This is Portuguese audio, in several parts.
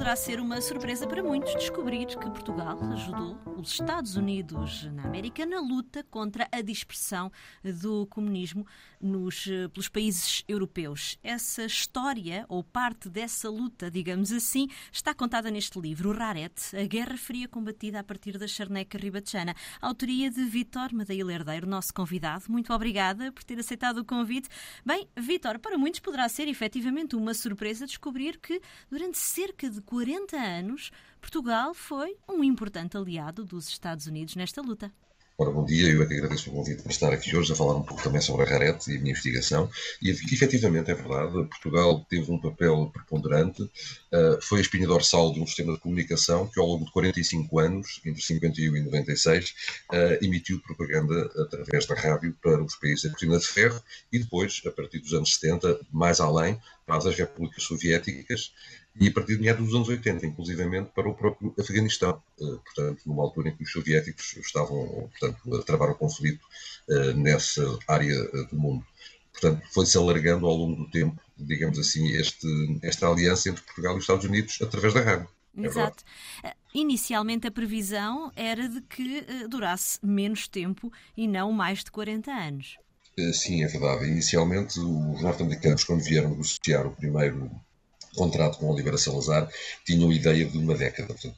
poderá ser uma surpresa para muitos descobrir que Portugal ajudou os Estados Unidos na América na luta contra a dispersão do comunismo nos, pelos países europeus. Essa história, ou parte dessa luta, digamos assim, está contada neste livro, Rarete, A Guerra Fria Combatida a partir da Charneca Ribatejana, autoria de Vítor Madeira Herdeiro, nosso convidado. Muito obrigada por ter aceitado o convite. Bem, Vítor, para muitos poderá ser efetivamente uma surpresa descobrir que durante cerca de 40 anos Portugal foi um importante aliado dos Estados Unidos nesta luta. Ora, bom dia, eu é que agradeço o convite para estar aqui hoje a falar um pouco também sobre a Rarete e a minha investigação. E efetivamente é verdade, Portugal teve um papel preponderante, uh, foi a espinha dorsal de um sistema de comunicação que ao longo de 45 anos, entre 51 e 96, uh, eh, emitiu propaganda através da rádio para os países da cortina de ferro e depois, a partir dos anos 70, mais além, para as repúblicas soviéticas e a partir de meados dos anos 80, inclusivamente para o próprio Afeganistão, eh, portanto, numa altura em que os soviéticos estavam, portanto, a travar o conflito eh, nessa área eh, do mundo. Portanto, foi-se alargando ao longo do tempo, digamos assim, este, esta aliança entre Portugal e os Estados Unidos através da rádio. É Exato. É Inicialmente a previsão era de que durasse menos tempo e não mais de 40 anos. Sim, é verdade. Inicialmente, os norte-americanos, quando vieram negociar o primeiro contrato com Oliveira Salazar, tinham ideia de uma década. Portanto,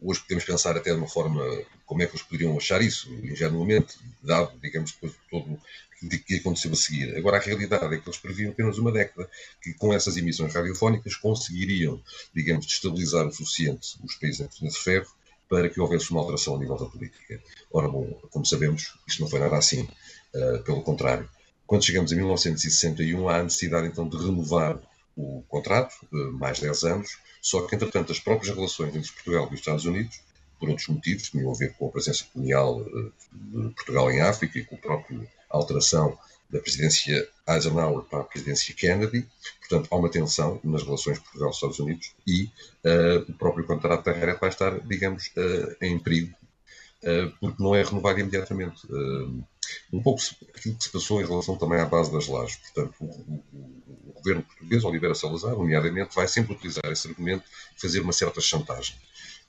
hoje podemos pensar até de uma forma como é que eles poderiam achar isso, ingenuamente, dado, digamos, depois de todo o que aconteceu a seguir. Agora, a realidade é que eles previam apenas uma década, que com essas emissões radiofónicas conseguiriam, digamos, destabilizar o suficiente os países cortina de ferro para que houvesse uma alteração a nível da política. Ora, bom, como sabemos, isto não foi nada assim. Uh, pelo contrário, quando chegamos a 1961, há a necessidade então de renovar o contrato, mais 10 anos, só que, entretanto, as próprias relações entre Portugal e os Estados Unidos, por outros motivos, tinham a ver com a presença colonial eh, de Portugal em África e com a própria alteração da presidência Eisenhower para a presidência Kennedy, portanto, há uma tensão nas relações Portugal-Estados Unidos e uh, o próprio contrato da Rarete vai estar, digamos, uh, em perigo, uh, porque não é renovado imediatamente. um pouco aquilo que se passou em relação também à base das lajes. Portanto, o, o, governo português, Oliveira Salazar, nomeadamente, vai sempre utilizar esse argumento e fazer uma certa chantagem.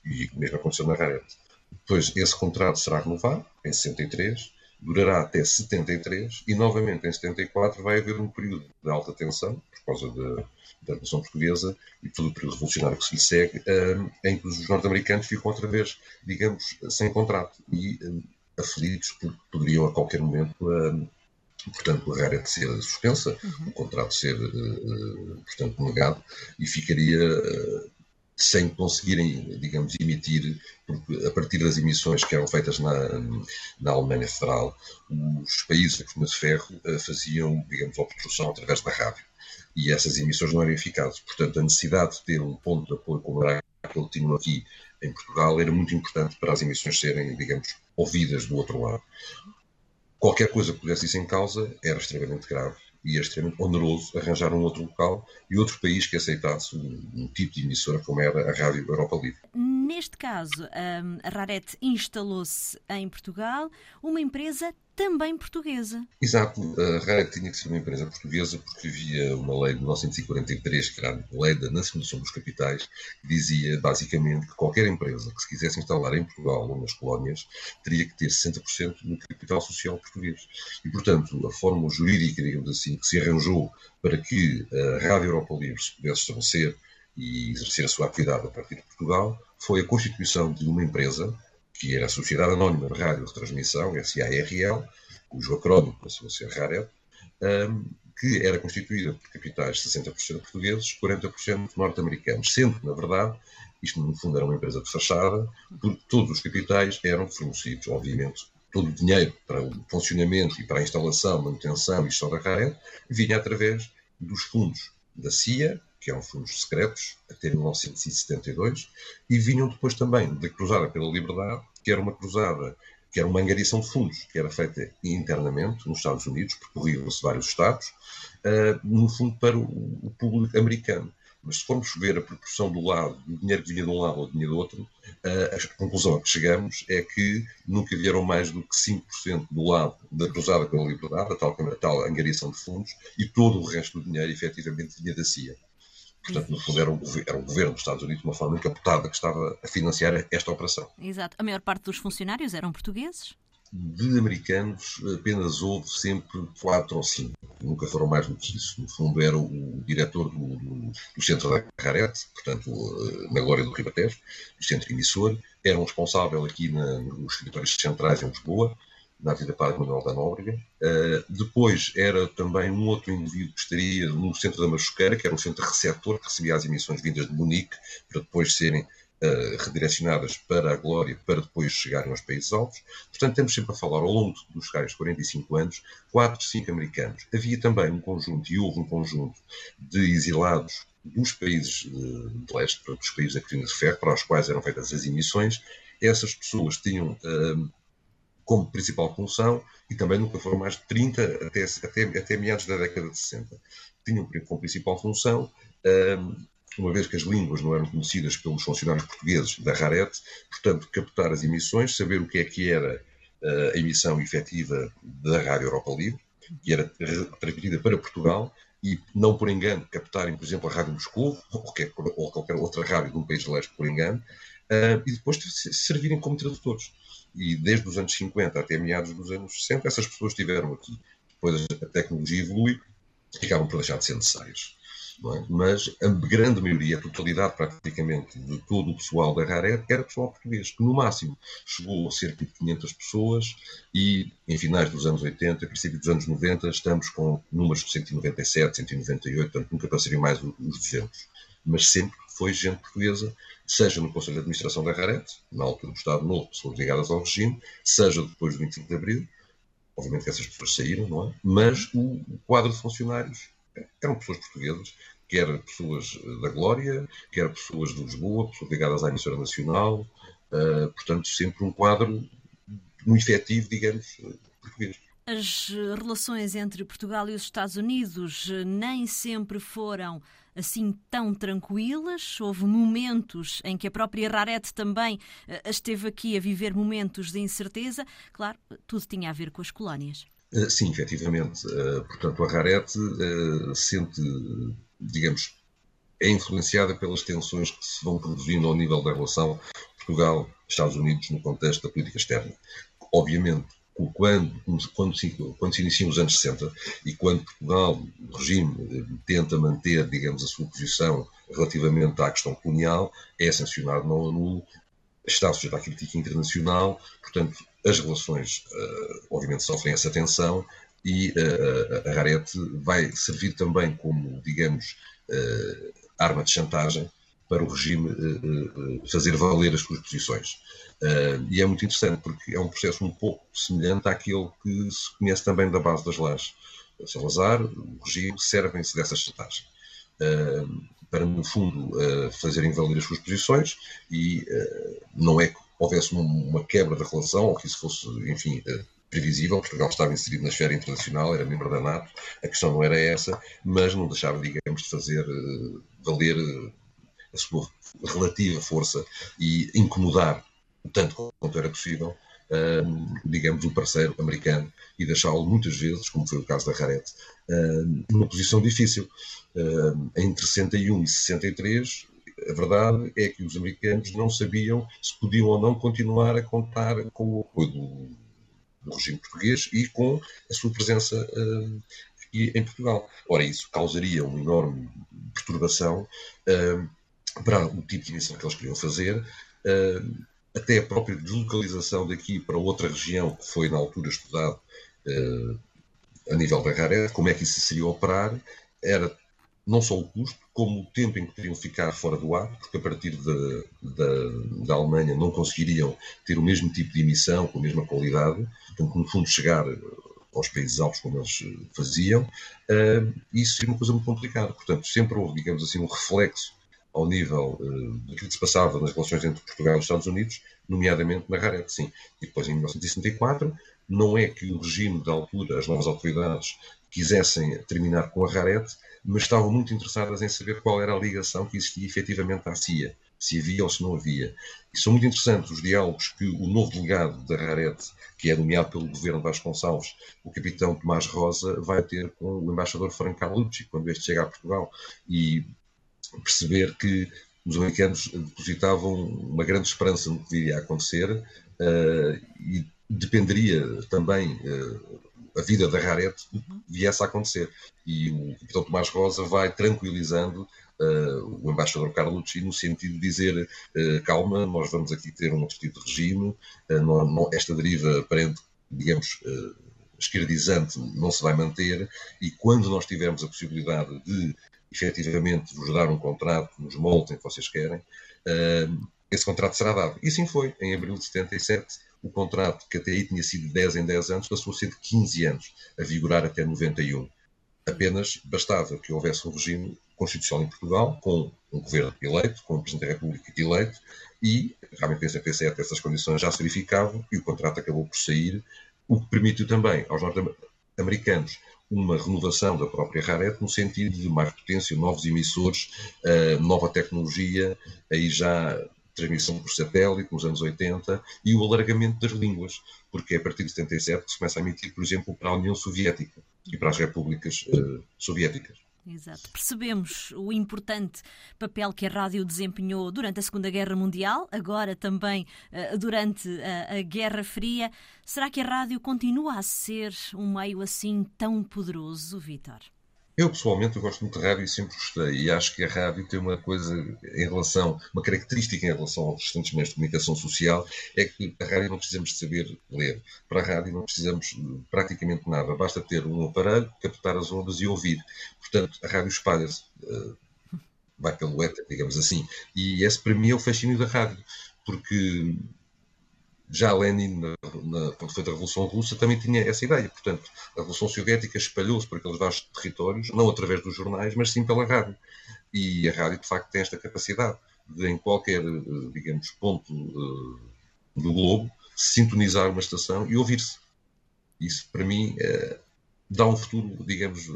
E mesmo aconteceu na Rarete. Depois, esse contrato será renovado em 63, durará até 73 e, novamente, em 74 vai haver um período de alta tensão, por causa da, da Revolução Portuguesa e todo o período revolucionário que se lhe segue, um, em que os norte-americanos ficam outra vez, digamos, sem contrato e um, aflitos porque poderiam a qualquer momento um, portanto, a área de ser suspensa, uhum. o contrato ser, portanto, negado e ficaria sem conseguirem, digamos, emitir, porque a partir das emissões que eram feitas na, na Alemanha Federal, os países da de ferro uh, faziam, digamos, obstrução através da rádio. E essas emissões não eram eficazes. Portanto, a necessidade de ter um ponto de apoio como era aquele que tinham aqui em Portugal era muito importante para as emissões serem, digamos, ouvidas do outro lado qualquer coisa que pudesse isso em causa era extremamente grave e era extremamente oneroso arranjar um outro local e outro país que aceitasse um, um tipo de emissora como era a Rádio Europa Livre. Neste caso, a Rarete instalou-se em Portugal, uma empresa também portuguesa. Exato, a Rarete tinha que ser uma empresa portuguesa porque havia uma lei de 1943, que era a Lei da Nacionalização dos Capitais, que dizia basicamente que qualquer empresa que se quisesse instalar em Portugal ou nas colónias teria que ter 60% do capital social português. E, portanto, a forma jurídica, digamos assim, que se arranjou para que a Rádio Europa Livre se pudesse estabelecer e exercer a sua atividade a partir de Portugal foi a constituição de uma empresa que era a Sociedade Anónima de Rádio Retransmissão, SARL, cujo acrónimo passou a ser RARET, um, que era constituída por capitais 60% portugueses, 40% norte-americanos, sendo na verdade, isto no fundo era uma empresa de fachada, porque todos os capitais eram fornecidos, obviamente, todo o dinheiro para o funcionamento e para a instalação, manutenção e gestão da RARET vinha através dos fundos da CIA, que eram fundos secretos, até 1972, e vinham depois também da Cruzada pela Liberdade, que era uma cruzada, que era uma angariação de fundos, que era feita internamente nos Estados Unidos, percorriam-se vários estados, uh, no fundo para o, o, público americano. Mas se formos ver a proporção do lado, do dinheiro que vinha de um lado ou dinheiro do outro, uh, a conclusão a que chegamos é que nunca vieram mais do que 5% do lado da Cruzada pela Liberdade, a tal, a tal angariação de fundos, e todo o resto do dinheiro efetivamente vinha da CIA. Portanto, no fundo, era o, era o governo dos Estados Unidos, de uma forma encapotada, que estava a financiar esta operação. Exato. A maior parte dos funcionários eram portugueses? De americanos, apenas houve sempre quatro ou cinco. Nunca foram mais do que isso. No fundo, era o diretor do, do, do Centro da Carrete, portanto, eh, na Glória do Ribatejo, o centro emissor. Era um responsável aqui na, nos escritórios centrais em Lisboa, na Avenida Padre Manuel da Nóbrega. Uh, depois era também um outro indivíduo que estaria no centro da Machuqueira, que era um centro receptor, que recebia as emissões vindas de Munique, para depois serem uh, redirecionadas para a Glória, para depois chegarem aos Países Altos. Portanto, temos sempre a falar, ao longo dos tais 45 anos, 4, 5 americanos. Havia também um conjunto, e houve um conjunto, de exilados dos países de, de leste, dos países da cortina de ferro, para os quais eram feitas as emissões. Essas pessoas tinham uh, como principal função, e também nunca foram mais de 30 até, até, até meados da década de 60. Tinham como principal função, uma vez que as línguas não eram conhecidas pelos funcionários portugueses da Rarete, portanto, captar as emissões, saber o que é que era a emissão efetiva da Rádio Europa Livre, que era transmitida para Portugal, e não por engano captarem, por exemplo, a Rádio Moscou ou qualquer outra rádio de um país de leste por engano, e depois servirem como tradutores e desde os anos 50 até meados dos anos 60, essas pessoas estiveram aqui. Depois a tecnologia evolui acabam por deixar de ser necessárias. É? Mas a grande maioria, a totalidade praticamente de todo o pessoal da Raret era pessoal português, que no máximo chegou a cerca de 500 pessoas e em finais dos anos 80, a princípio dos anos 90, estamos com números de 197, 198, portanto nunca passaria mais os 200. Mas sempre foi gente portuguesa seja no Conselho de Administração da Rarete, na altura do Estado Novo, pessoas ligadas ao regime, seja depois do 25 de Abril, obviamente que essas pessoas saíram, não é? Mas o quadro de funcionários eram pessoas portuguesas, quer pessoas da Glória, quer pessoas de Lisboa, pessoas ligadas à emissora nacional, uh, portanto, sempre um quadro um efetivo, digamos, português. As relações entre Portugal e os Estados Unidos nem sempre foram assim tão tranquilas. Houve momentos em que a própria Rarete também eh, esteve aqui a viver momentos de incerteza. Claro, tudo tinha a ver com as colónias. Eh, sim, efetivamente. Eh, portanto, a Rarete sente, digamos, é influenciada pelas tensões que se vão produzindo ao nível da relação Portugal-Estados Unidos no contexto da política externa. Obviamente, quando, quando, se, quando se iniciam os anos 60 e quando Portugal, o regime, eh, tenta manter, digamos, a sua posição relativamente à questão colonial, é sancionado não ONU, está sujeito à crítica internacional, portanto, as relações, uh, obviamente, sofrem essa tensão e uh, a Rarete vai servir também como, digamos, arma de chantagem para o regime fazer valer as suas posições. E é muito interessante porque é um processo um pouco semelhante àquele que se conhece também da base das leis. Salazar, o regime, servem-se dessa chantagem uh, para, no fundo, fazerem valer as suas posições e não é que houvesse uma quebra da relação ou que isso fosse, enfim, previsível. Portugal estava inserido na esfera internacional, era membro da NATO, a questão não era essa, mas não deixava, digamos, de fazer valer a sua relativa força e incomodar tanto quanto era possível, uh, digamos, o parceiro americano e deixá-lo muitas vezes, como foi o caso da Rarete, uh, numa posição difícil. Uh, entre 61 e 63, a verdade é que os americanos não sabiam se podiam ou não continuar a contar com o apoio do, do regime português e com a sua presença uh, em Portugal. Ora, isso causaria uma enorme perturbação uh, para o tipo de emissão que eles queriam fazer. Uh, até a própria deslocalização daqui para outra região, que foi na altura estudado uh, a nível da Raré, como é que isso seria operar, era não só o custo, como o tempo em que teriam ficar fora do ar, porque a partir de, de, da Alemanha não conseguiriam ter o mesmo tipo de emissão, com a mesma qualidade, portanto, no fundo, chegar aos países altos como eles faziam, uh, isso seria uma coisa muito complicada. Portanto, sempre houve, digamos assim, um reflexo ao nível uh, daquilo que se passava nas relações entre Portugal e os Estados Unidos, nomeadamente na Rarete, sim. E depois, em 1964, não é que o regime da altura, as novas autoridades, quisessem terminar com a Rarete, mas estavam muito interessadas em saber qual era a ligação que existia efetivamente à CIA, se havia ou se não havia. E são muito interessantes os diálogos que o novo delegado da Rarete, que é nomeado pelo governo Vasconcelos, o capitão Tomás Rosa, vai ter com o embaixador Franco Carlucci, quando este chega a Portugal. E perceber que os americanos depositavam uma grande esperança no que viria a acontecer uh, e dependeria também uh, a vida da Rarete viesse a acontecer. E o capitão Tomás Rosa vai tranquilizando uh, o embaixador Carlucci no sentido de dizer calma, nós vamos aqui ter um outro tipo de regime, não, não, esta deriva aparente, digamos, esquerdizante não se vai manter e quando nós tivermos a possibilidade de efetivamente vos dar um contrato nos moldes que vocês querem, uh, esse contrato será dado. E assim foi. Em abril de 77, o contrato, que até aí tinha sido 10 em 10 anos, passou a ser de 15 anos, a vigorar até 91. Apenas bastava que houvesse um regime constitucional em Portugal, com um governo eleito, com um Presidente da República eleito, e realmente em 77 essas condições já se verificavam e o contrato acabou por sair, o que permitiu também aos norte-americanos uma renovação da própria Raret no sentido de mais potência, novos emissores, uh, nova tecnologia, aí já transmissão por satélite nos anos 80 e o alargamento das línguas, porque é a partir de 77 que se começa a emitir, por exemplo, para a União Soviética e para as repúblicas uh, soviéticas. Exato. Percebemos o importante papel que a rádio desempenhou durante a Segunda Guerra Mundial, agora também uh, durante a, a Guerra Fria. Será que a rádio continua a ser um meio assim tão poderoso, Vítor? Eu, pessoalmente, eu gosto muito de rádio e sempre gostei. E acho que a rádio tem uma coisa em relação, uma característica em relação aos restantes meios de comunicação social, é que a rádio não precisamos de saber ler. Para a rádio não precisamos praticamente nada. Basta ter um aparelho, captar as ondas e ouvir. Portanto, a rádio espalha-se, uh, vai pelo éter, digamos assim. E esse, para mim, é o fascínio da rádio. Porque já Lenin, na, quando foi da Revolução Russa, também tinha essa ideia. Portanto, a Revolução Soviética espalhou-se por aqueles vastos territórios, não através dos jornais, mas sim pela rádio. E a rádio, de facto, tem esta capacidade de, em qualquer, eh, digamos, ponto uh, do globo, sintonizar uma estação e ouvir-se. Isso, para mim, é, dá um futuro, digamos,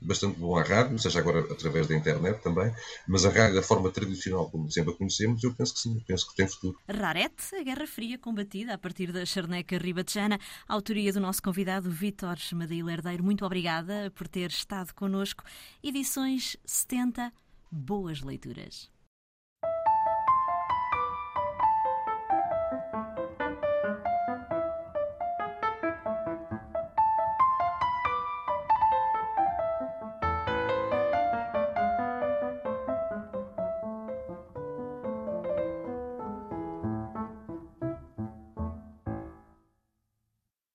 bastante bom à rádio, seja agora através da internet também, mas a rádio da forma tradicional, como sempre a conhecemos, eu penso que sim, eu penso que tem futuro. Rarete, a Guerra Fria combatida a partir da charneca ribatejana, autoria do nosso convidado Vítor Madeira Herdeiro. Muito obrigada por ter estado connosco. Edições 70, boas leituras.